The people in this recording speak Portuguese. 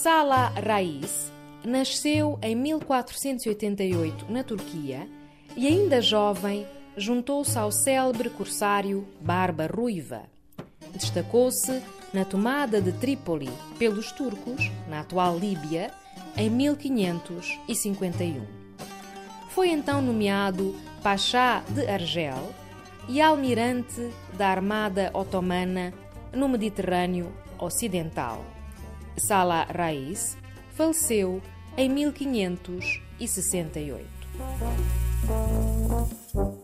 Salah Rais nasceu em 1488 na Turquia e, ainda jovem, juntou-se ao célebre corsário Barba Ruiva. Destacou-se na tomada de Trípoli pelos turcos, na atual Líbia, em 1551. Foi então nomeado Pachá de Argel e almirante da Armada Otomana no Mediterrâneo Ocidental. Salah Rais faleceu em 1568.